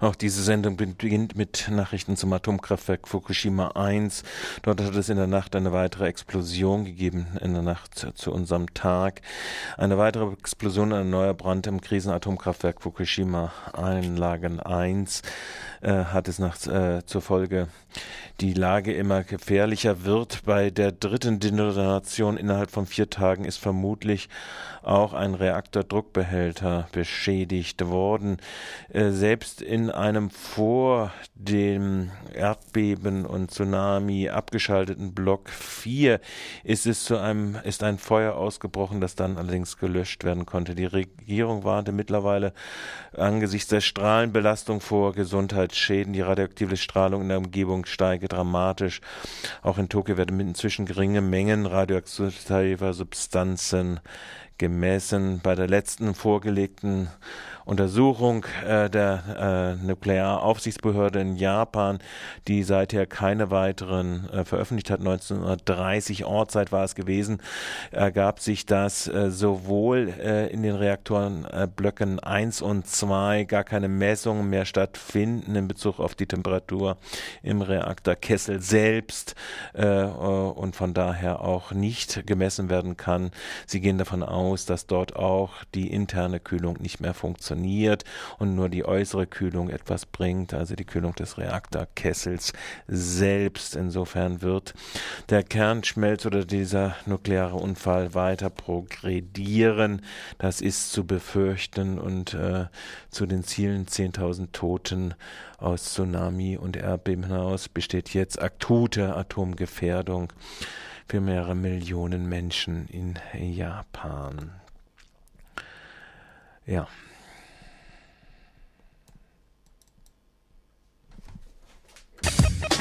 Auch diese Sendung beginnt mit Nachrichten zum Atomkraftwerk Fukushima 1. Dort hat es in der Nacht eine weitere Explosion gegeben, in der Nacht zu unserem Tag. Eine weitere Explosion, ein neuer Brand im Krisenatomkraftwerk Fukushima Einlagen 1 äh, hat es nach, äh, zur Folge, die Lage immer gefährlicher wird. Bei der dritten Detonation innerhalb von vier Tagen ist vermutlich auch ein Reaktordruckbehälter beschädigt worden. Äh, selbst in einem vor dem Erdbeben und Tsunami abgeschalteten Block 4 ist es zu einem, ist ein Feuer ausgebrochen, das dann allerdings gelöscht werden konnte. Die Regierung warnte mittlerweile angesichts der Strahlenbelastung vor Gesundheitsschäden. Die radioaktive Strahlung in der Umgebung steige dramatisch. Auch in Tokio werden inzwischen geringe Mengen radioaktiver Substanzen gemessen. Bei der letzten vorgelegten Untersuchung äh, der äh, Nuklearaufsichtsbehörde in Japan, die seither keine weiteren äh, veröffentlicht hat, 1930 Ortszeit war es gewesen, ergab sich, dass äh, sowohl äh, in den Reaktoren äh, Blöcken 1 und 2 gar keine Messungen mehr stattfinden in Bezug auf die Temperatur im Reaktorkessel selbst äh, und von daher auch nicht gemessen werden kann. Sie gehen davon aus, dass dort auch die interne Kühlung nicht mehr funktioniert funktioniert und nur die äußere Kühlung etwas bringt, also die Kühlung des Reaktorkessels selbst. Insofern wird der Kernschmelz oder dieser nukleare Unfall weiter progredieren. Das ist zu befürchten und äh, zu den Zielen 10.000 Toten aus Tsunami und Erdbeben hinaus besteht jetzt akute Atomgefährdung für mehrere Millionen Menschen in Japan. Ja.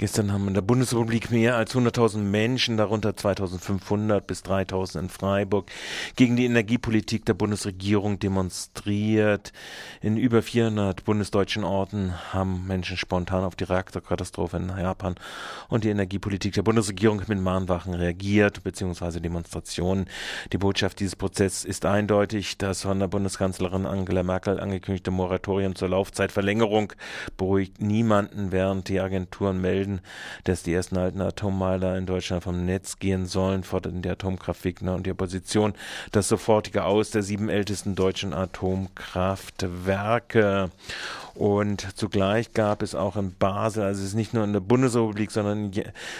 Gestern haben in der Bundesrepublik mehr als 100.000 Menschen, darunter 2.500 bis 3.000 in Freiburg, gegen die Energiepolitik der Bundesregierung demonstriert. In über 400 bundesdeutschen Orten haben Menschen spontan auf die Reaktorkatastrophe in Japan und die Energiepolitik der Bundesregierung mit Mahnwachen reagiert, beziehungsweise Demonstrationen. Die Botschaft dieses Prozesses ist eindeutig. Das von der Bundeskanzlerin Angela Merkel angekündigte Moratorium zur Laufzeitverlängerung beruhigt niemanden, während die Agenturen melden, melden, dass die ersten alten Atommeiler in Deutschland vom Netz gehen sollen, forderten die Atomkraftgegner und die Opposition das sofortige Aus der sieben ältesten deutschen Atomkraftwerke. Und zugleich gab es auch in Basel, also es ist nicht nur in der Bundesrepublik, sondern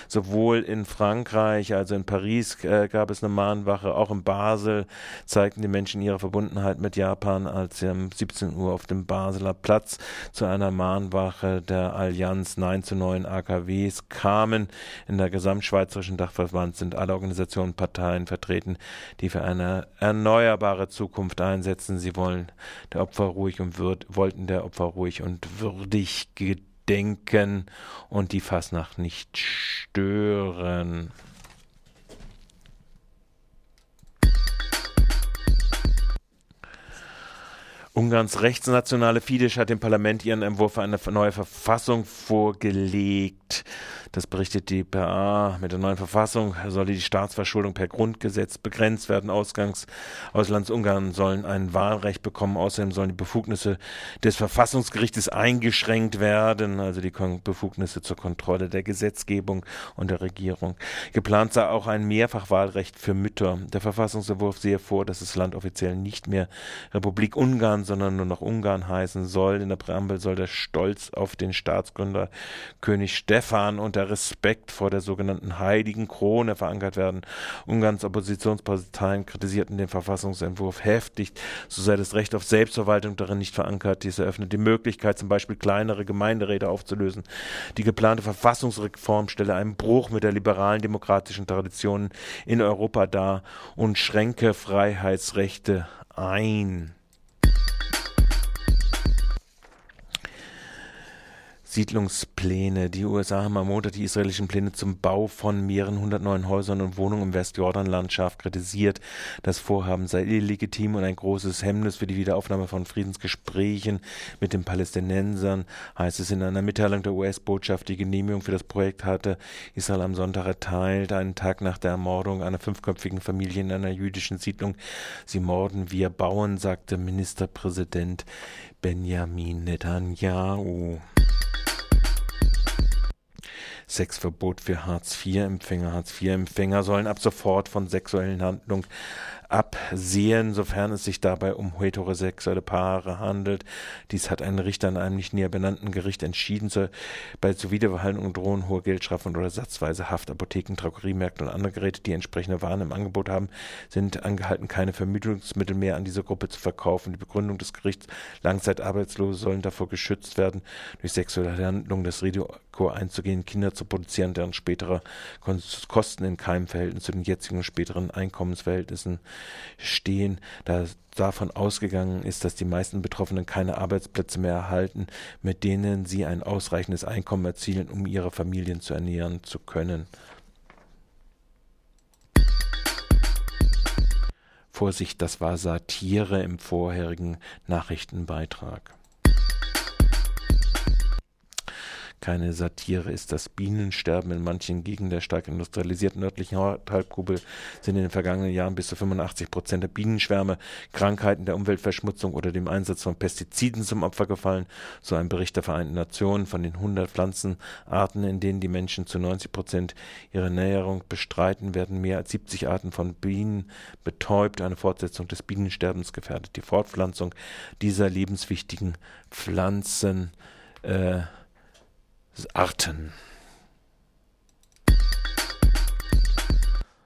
sowohl in Frankreich, also in Paris äh, gab es eine Mahnwache, auch in Basel zeigten die Menschen ihre Verbundenheit mit Japan, als sie um 17 Uhr auf dem Basler Platz zu einer Mahnwache der Allianz Nein zu neuen AKWs kamen. In der gesamtschweizerischen Dachverband sind alle Organisationen und Parteien vertreten, die für eine erneuerbare Zukunft einsetzen. Sie wollen der Opfer ruhig und würd, wollten der Opfer ruhig ruhig und würdig gedenken und die Fasnacht nicht stören. Ungarns rechtsnationale Fidesz hat dem Parlament ihren Entwurf für eine neue Verfassung vorgelegt. Das berichtet die PA. Mit der neuen Verfassung soll die Staatsverschuldung per Grundgesetz begrenzt werden. Ausgangs Auslandsungarn sollen ein Wahlrecht bekommen. Außerdem sollen die Befugnisse des Verfassungsgerichtes eingeschränkt werden, also die Befugnisse zur Kontrolle der Gesetzgebung und der Regierung. Geplant sei auch ein Mehrfachwahlrecht für Mütter. Der Verfassungsentwurf sehe vor, dass das Land offiziell nicht mehr Republik Ungarn, sondern nur noch Ungarn heißen soll. In der Präambel soll der Stolz auf den Staatsgründer König Stephan und der Respekt vor der sogenannten Heiligen Krone verankert werden. Ungarns Oppositionsparteien kritisierten den Verfassungsentwurf heftig. So sei das Recht auf Selbstverwaltung darin nicht verankert. Dies eröffnet die Möglichkeit, zum Beispiel kleinere Gemeinderäte aufzulösen. Die geplante Verfassungsreform stelle einen Bruch mit der liberalen demokratischen Tradition in Europa dar und schränke Freiheitsrechte ein. Siedlungspläne. Die USA haben am Montag die israelischen Pläne zum Bau von mehreren hundert neuen Häusern und Wohnungen im Westjordanland scharf kritisiert. Das Vorhaben sei illegitim und ein großes Hemmnis für die Wiederaufnahme von Friedensgesprächen mit den Palästinensern, heißt es in einer Mitteilung der US-Botschaft. Die Genehmigung für das Projekt hatte Israel am Sonntag erteilt, einen Tag nach der Ermordung einer fünfköpfigen Familie in einer jüdischen Siedlung. Sie morden, wir bauen, sagte Ministerpräsident Benjamin Netanyahu. Sexverbot für Hartz-IV-Empfänger. Hartz-IV-Empfänger sollen ab sofort von sexuellen Handlungen absehen, sofern es sich dabei um heterosexuelle Paare handelt. Dies hat ein Richter an einem nicht näher benannten Gericht entschieden. Bei Zuwiderverhaltung drohen hohe Geldstrafen oder satzweise Haft. Apotheken, Drogeriemärkte und andere Geräte, die entsprechende Waren im Angebot haben, sind angehalten, keine Vermögensmittel mehr an diese Gruppe zu verkaufen. Die Begründung des Gerichts, Langzeitarbeitslose sollen davor geschützt werden, durch sexuelle Handlungen das Risiko einzugehen, Kinder zu produzieren, deren spätere Kosten in keinem Verhältnis zu den jetzigen späteren Einkommensverhältnissen stehen, da davon ausgegangen ist, dass die meisten Betroffenen keine Arbeitsplätze mehr erhalten, mit denen sie ein ausreichendes Einkommen erzielen, um ihre Familien zu ernähren zu können. Vorsicht, das war Satire im vorherigen Nachrichtenbeitrag. Keine Satire ist. Das Bienensterben in manchen Gegenden der stark industrialisierten nördlichen Halbkugel sind in den vergangenen Jahren bis zu 85 Prozent der Bienenschwärme Krankheiten der Umweltverschmutzung oder dem Einsatz von Pestiziden zum Opfer gefallen, so ein Bericht der Vereinten Nationen von den 100 Pflanzenarten, in denen die Menschen zu 90 Prozent ihre Näherung bestreiten, werden mehr als 70 Arten von Bienen betäubt. Eine Fortsetzung des Bienensterbens gefährdet die Fortpflanzung dieser lebenswichtigen Pflanzen. Äh, Arten.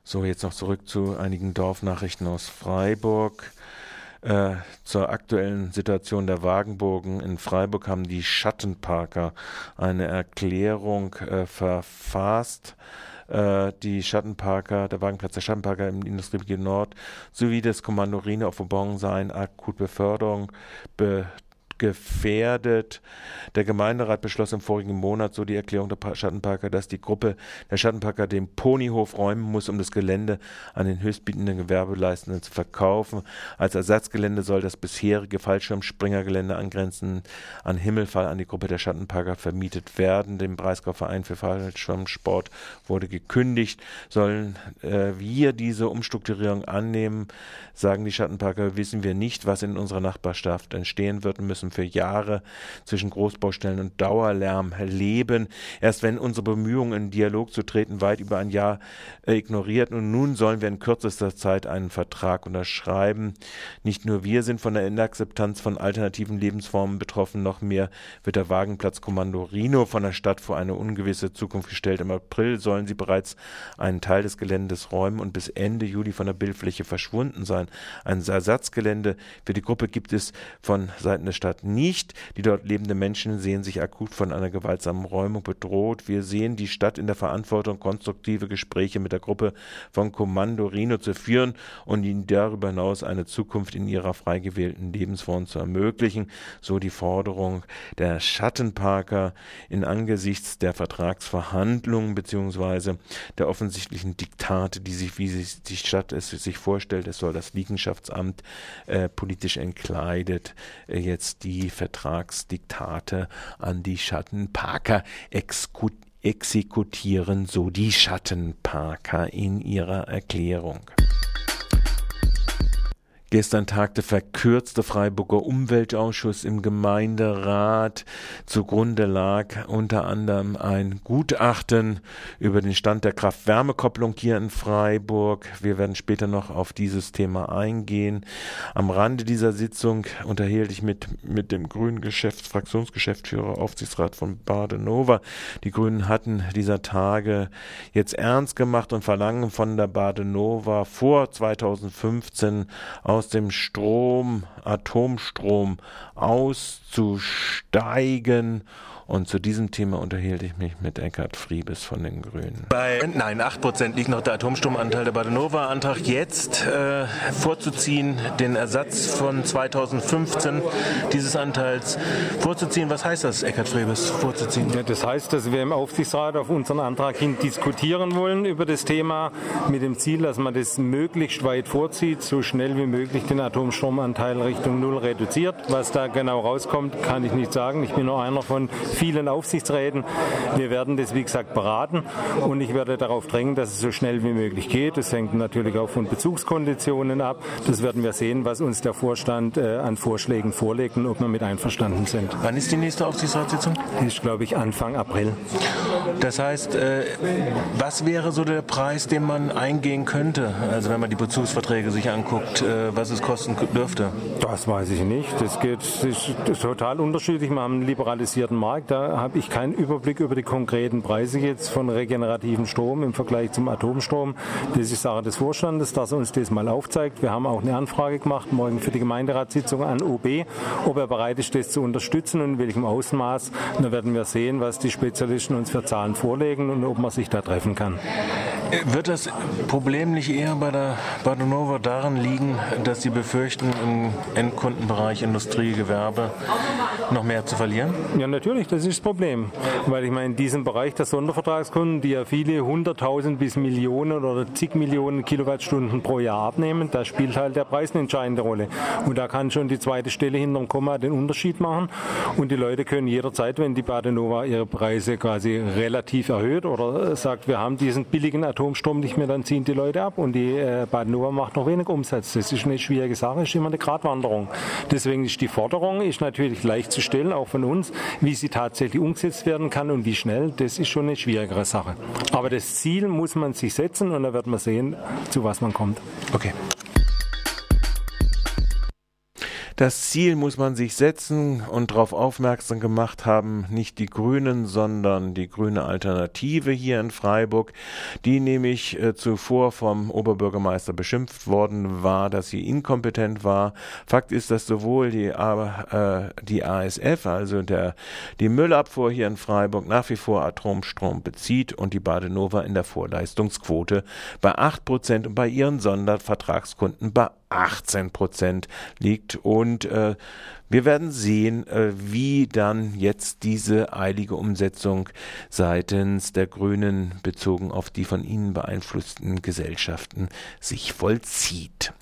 So, jetzt noch zurück zu einigen Dorfnachrichten aus Freiburg. Äh, zur aktuellen Situation der Wagenburgen. In Freiburg haben die Schattenparker eine Erklärung äh, verfasst. Äh, die Schattenparker, der Wagenplatz der Schattenparker im Industriegebiet Nord sowie das Kommando Rhine auf Vauban seien akut Beförderung be gefährdet. Der Gemeinderat beschloss im vorigen Monat, so die Erklärung der Schattenparker, dass die Gruppe der Schattenparker den Ponyhof räumen muss, um das Gelände an den höchstbietenden Gewerbeleistenden zu verkaufen. Als Ersatzgelände soll das bisherige Fallschirmspringergelände angrenzend an Himmelfall an die Gruppe der Schattenparker vermietet werden. Dem Breisgau-Verein für Fallschirmsport wurde gekündigt. Sollen äh, wir diese Umstrukturierung annehmen, sagen die Schattenparker, wissen wir nicht, was in unserer Nachbarschaft entstehen wird und müssen müssen für Jahre zwischen Großbaustellen und Dauerlärm leben. Erst wenn unsere Bemühungen, in Dialog zu treten, weit über ein Jahr ignoriert und nun sollen wir in kürzester Zeit einen Vertrag unterschreiben. Nicht nur wir sind von der Inakzeptanz von alternativen Lebensformen betroffen, noch mehr wird der Wagenplatz Kommando Rino von der Stadt vor eine ungewisse Zukunft gestellt. Im April sollen sie bereits einen Teil des Geländes räumen und bis Ende Juli von der Bildfläche verschwunden sein. Ein Ersatzgelände für die Gruppe gibt es von Seiten der Stadt Stadt nicht. Die dort lebenden Menschen sehen sich akut von einer gewaltsamen Räumung bedroht. Wir sehen die Stadt in der Verantwortung, konstruktive Gespräche mit der Gruppe von Kommando Rino zu führen und ihnen darüber hinaus eine Zukunft in ihrer frei gewählten Lebensform zu ermöglichen. So die Forderung der Schattenparker in angesichts der Vertragsverhandlungen beziehungsweise der offensichtlichen Diktate, die sich, wie sich die Stadt es sich vorstellt, es soll das Liegenschaftsamt äh, politisch entkleidet, äh, jetzt die Vertragsdiktate an die Schattenparker exekutieren, so die Schattenparker in ihrer Erklärung. Gestern tagte verkürzte Freiburger Umweltausschuss im Gemeinderat. Zugrunde lag unter anderem ein Gutachten über den Stand der Kraft-Wärme-Kopplung hier in Freiburg. Wir werden später noch auf dieses Thema eingehen. Am Rande dieser Sitzung unterhielt ich mit, mit dem grünen Geschäfts Fraktionsgeschäftsführer Aufsichtsrat von Badenova. Die Grünen hatten dieser Tage jetzt ernst gemacht und verlangen von der Badenova vor 2015 aus aus dem Strom, Atomstrom auszusteigen Und zu diesem Thema unterhielt ich mich mit Eckhard Friebes von den Grünen. Bei, nein, 8% liegt noch der Atomstromanteil der Badenova-Antrag jetzt äh, vorzuziehen, den Ersatz von 2015 dieses Anteils vorzuziehen. Was heißt das, Eckhard Friebes, vorzuziehen? Ja, das heißt, dass wir im Aufsichtsrat auf unseren Antrag hin diskutieren wollen über das Thema mit dem Ziel, dass man das möglichst weit vorzieht, so schnell wie möglich den Atomstromanteil Richtung Null reduziert. Was da genau rauskommt, kann ich nicht sagen. Ich bin nur einer von vielen Aufsichtsräten. Wir werden das, wie gesagt, beraten und ich werde darauf drängen, dass es so schnell wie möglich geht. Das hängt natürlich auch von Bezugskonditionen ab. Das werden wir sehen, was uns der Vorstand äh, an Vorschlägen vorlegt und ob wir mit einverstanden sind. Wann ist die nächste Aufsichtsratssitzung? Die ist, glaube ich, Anfang April. Das heißt, äh, was wäre so der Preis, den man eingehen könnte? Also wenn man die Bezugsverträge sich anguckt, äh, was es kosten dürfte? Das weiß ich nicht. Das geht das ist total unterschiedlich. Wir haben einen liberalisierten Markt. Da habe ich keinen Überblick über die konkreten Preise jetzt von regenerativen Strom im Vergleich zum Atomstrom. Das ist Sache des Vorstandes, dass er uns das mal aufzeigt. Wir haben auch eine Anfrage gemacht, morgen für die Gemeinderatssitzung an OB, ob er bereit ist, das zu unterstützen und in welchem Ausmaß. Und da werden wir sehen, was die Spezialisten uns für Zahlen vorlegen und ob man sich da treffen kann. Wird das Problem nicht eher bei der Badenova darin liegen, dass Sie befürchten, im Endkundenbereich Industrie, Gewerbe noch mehr zu verlieren? Ja, natürlich, das ist das Problem. Weil ich meine, in diesem Bereich der Sondervertragskunden, die ja viele hunderttausend bis Millionen oder zig Millionen Kilowattstunden pro Jahr abnehmen, da spielt halt der Preis eine entscheidende Rolle. Und da kann schon die zweite Stelle hinterm Komma den Unterschied machen. Und die Leute können jederzeit, wenn die Badenova ihre Preise quasi relativ erhöht oder sagt, wir haben diesen billigen Atomstrom nicht mehr, dann ziehen die Leute ab und die äh, Badenova macht noch wenig Umsatz. Das ist eine schwierige Sache, ist immer eine Gratwanderung. Deswegen ist die Forderung ist natürlich leicht zu stellen, auch von uns, wie sie tatsächlich umgesetzt werden kann und wie schnell, das ist schon eine schwierigere Sache. Aber das Ziel muss man sich setzen und dann wird man sehen, zu was man kommt. Okay. Das Ziel muss man sich setzen und darauf aufmerksam gemacht haben, nicht die Grünen, sondern die grüne Alternative hier in Freiburg, die nämlich äh, zuvor vom Oberbürgermeister beschimpft worden war, dass sie inkompetent war. Fakt ist, dass sowohl die, äh, die ASF, also der, die Müllabfuhr hier in Freiburg nach wie vor Atomstrom bezieht und die Badenova in der Vorleistungsquote bei 8 Prozent und bei ihren Sondervertragskunden bei 18 Prozent liegt. Und äh, wir werden sehen, äh, wie dann jetzt diese eilige Umsetzung seitens der Grünen bezogen auf die von ihnen beeinflussten Gesellschaften sich vollzieht.